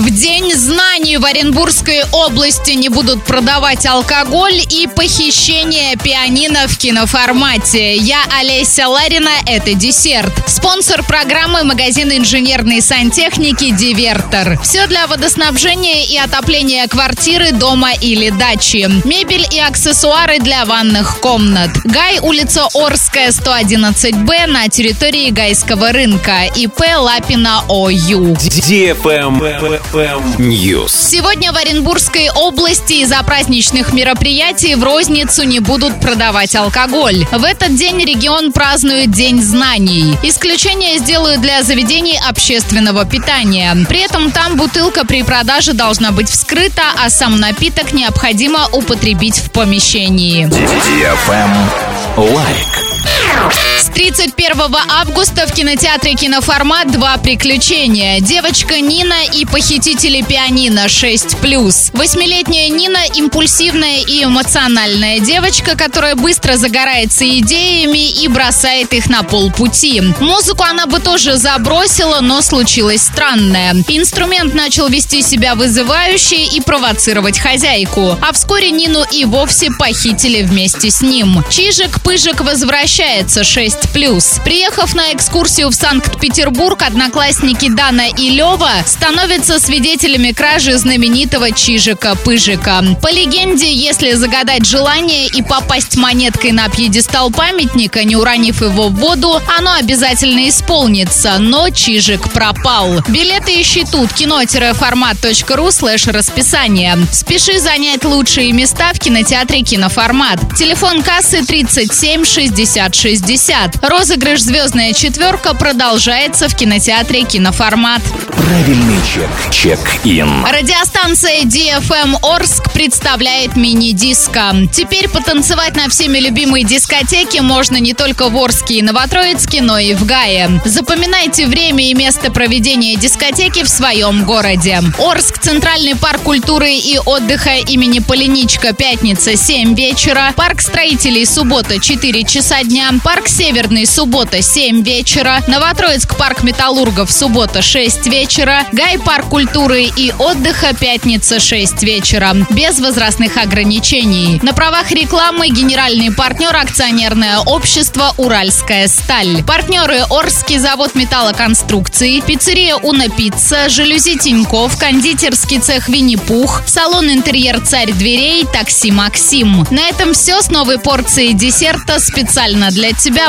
В День знаний в Оренбургской области не будут продавать алкоголь и похищение пианино в киноформате. Я Олеся Ларина, это десерт. Спонсор программы магазин инженерной сантехники «Дивертор». Все для водоснабжения и отопления квартиры, дома или дачи. Мебель и аксессуары для ванных комнат. Гай, улица Орская, 111Б на территории Гайского рынка. ИП Лапина ОЮ. News. Сегодня в Оренбургской области из-за праздничных мероприятий в розницу не будут продавать алкоголь. В этот день регион празднует День знаний. Исключение сделают для заведений общественного питания. При этом там бутылка при продаже должна быть вскрыта, а сам напиток необходимо употребить в помещении. Лайк. С 31 августа в кинотеатре «Киноформат» два приключения. Девочка Нина и похитители пианино 6+. Восьмилетняя Нина – импульсивная и эмоциональная девочка, которая быстро загорается идеями и бросает их на полпути. Музыку она бы тоже забросила, но случилось странное. Инструмент начал вести себя вызывающе и провоцировать хозяйку. А вскоре Нину и вовсе похитили вместе с ним. Чижик-пыжик возвращается 6+. Приехав на экскурсию в Санкт-Петербург, одноклассники Дана и Лева становятся свидетелями кражи знаменитого Чижика-Пыжика. По легенде, если загадать желание и попасть монеткой на пьедестал памятника, не уронив его в воду, оно обязательно исполнится, но Чижик пропал. Билеты ищи тут кино-формат.ру слэш расписание. Спеши занять лучшие места в кинотеатре «Киноформат». Телефон кассы 37 60 60. Розыгрыш «Звездная четверка» продолжается в кинотеатре «Киноформат». Правильный чек. Check-in. Радиостанция DFM Орск представляет мини-диско. Теперь потанцевать на всеми любимой дискотеке можно не только в Орске и Новотроицке, но и в Гае. Запоминайте время и место проведения дискотеки в своем городе. Орск, Центральный парк культуры и отдыха имени Поляничко, пятница, 7 вечера. Парк строителей, суббота, 4 часа дня. Парк Северный, суббота, 7 вечера. Новотроицк, парк металлургов, суббота, 6 вечера. Гай, парк культуры и отдыха, пятница, 6 вечера. Без возрастных ограничений. На правах рекламы генеральный партнер акционерное общество «Уральская сталь». Партнеры Орский завод металлоконструкций, пиццерия «Уна Пицца», жалюзи Тиньков, кондитерский цех «Винни-Пух», салон «Интерьер Царь дверей», такси «Максим». На этом все с новой порцией десерта специально для тебя